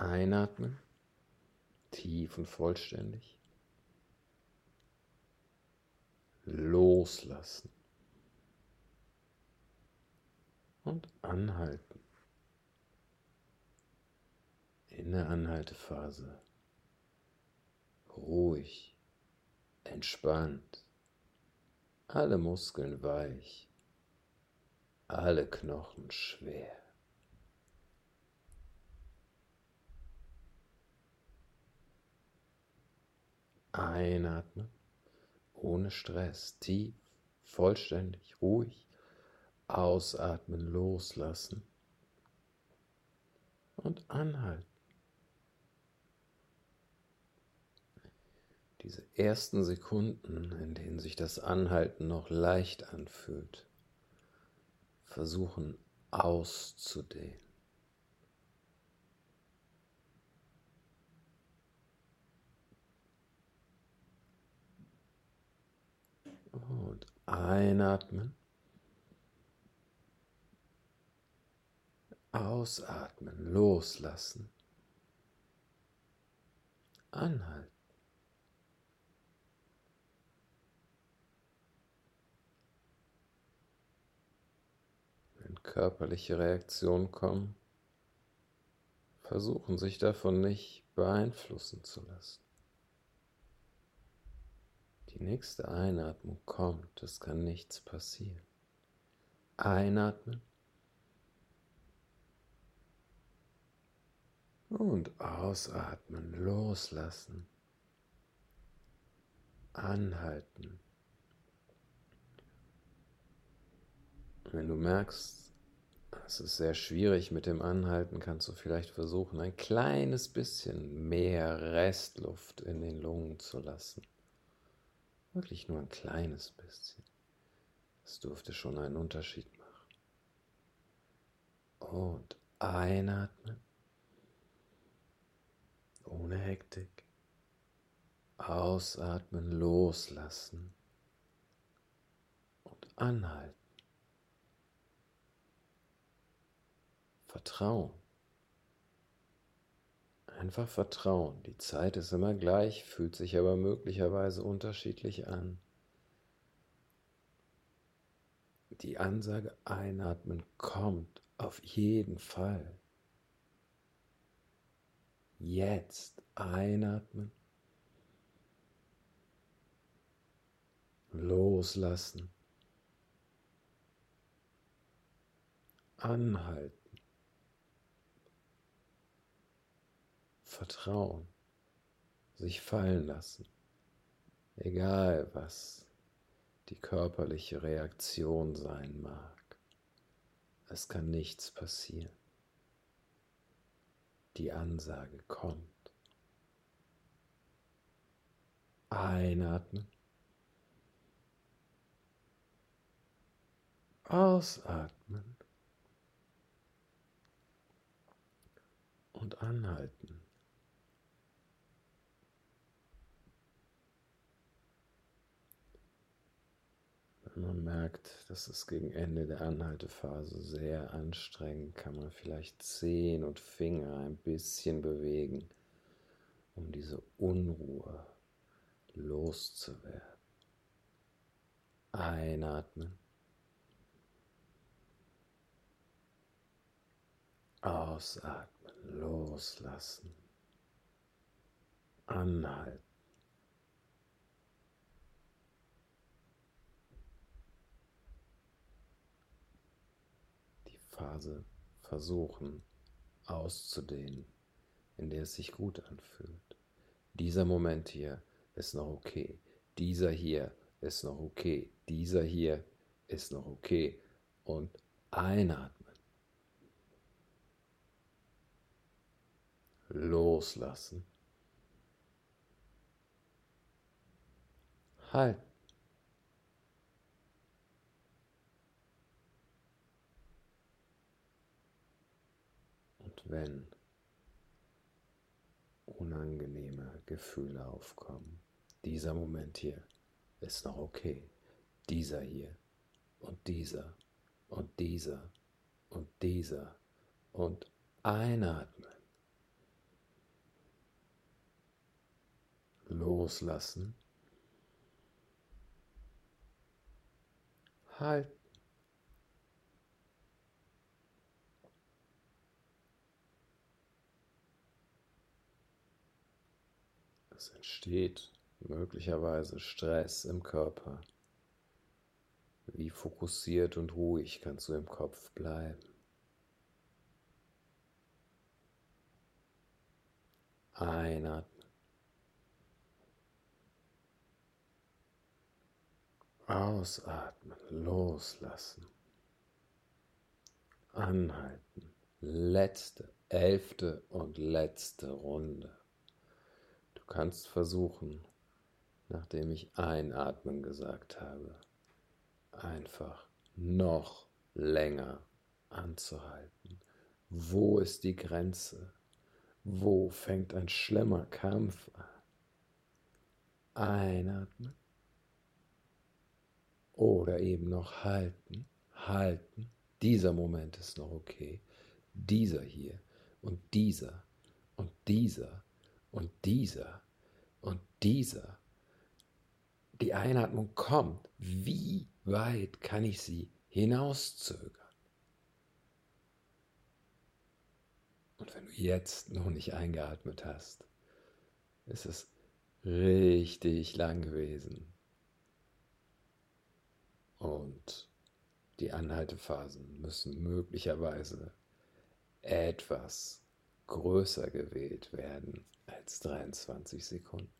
Einatmen, tief und vollständig. Loslassen. Und anhalten. In der Anhaltephase. Ruhig, entspannt, alle Muskeln weich, alle Knochen schwer. Einatmen, ohne Stress, tief, vollständig, ruhig. Ausatmen, loslassen und anhalten. Diese ersten Sekunden, in denen sich das Anhalten noch leicht anfühlt, versuchen auszudehnen. Und einatmen. Ausatmen, loslassen. Anhalten. Wenn körperliche Reaktionen kommen, versuchen sich davon nicht beeinflussen zu lassen. Die nächste Einatmung kommt, es kann nichts passieren. Einatmen. Und ausatmen, loslassen, anhalten. Wenn du merkst, es ist sehr schwierig mit dem Anhalten, kannst du vielleicht versuchen, ein kleines bisschen mehr Restluft in den Lungen zu lassen. Wirklich nur ein kleines bisschen. Das dürfte schon einen Unterschied machen. Und einatmen. Ohne Hektik. Ausatmen, loslassen. Und anhalten. Vertrauen. Einfach vertrauen. Die Zeit ist immer gleich, fühlt sich aber möglicherweise unterschiedlich an. Die Ansage einatmen kommt auf jeden Fall. Jetzt einatmen. Loslassen. Anhalten. Vertrauen, sich fallen lassen, egal was die körperliche Reaktion sein mag. Es kann nichts passieren. Die Ansage kommt. Einatmen. Ausatmen. Und anhalten. Man merkt, dass es gegen Ende der Anhaltephase sehr anstrengend, kann man vielleicht Zehen und Finger ein bisschen bewegen, um diese Unruhe loszuwerden. Einatmen. Ausatmen, loslassen. Anhalten. Phase versuchen auszudehnen, in der es sich gut anfühlt. Dieser Moment hier ist noch okay. Dieser hier ist noch okay. Dieser hier ist noch okay. Und einatmen. Loslassen. Halten. wenn unangenehme Gefühle aufkommen. Dieser Moment hier ist noch okay. Dieser hier und dieser und dieser und dieser und einatmen. Loslassen. Halten. Es entsteht möglicherweise Stress im Körper. Wie fokussiert und ruhig kannst du im Kopf bleiben? Einatmen. Ausatmen, loslassen. Anhalten. Letzte, elfte und letzte Runde. Du kannst versuchen, nachdem ich einatmen gesagt habe, einfach noch länger anzuhalten. Wo ist die Grenze? Wo fängt ein schlimmer Kampf an? Einatmen. Oder eben noch halten, halten. Dieser Moment ist noch okay. Dieser hier und dieser und dieser und dieser und dieser. Die Einatmung kommt. Wie weit kann ich sie hinauszögern? Und wenn du jetzt noch nicht eingeatmet hast, ist es richtig lang gewesen. Und die Anhaltephasen müssen möglicherweise etwas größer gewählt werden als 23 Sekunden.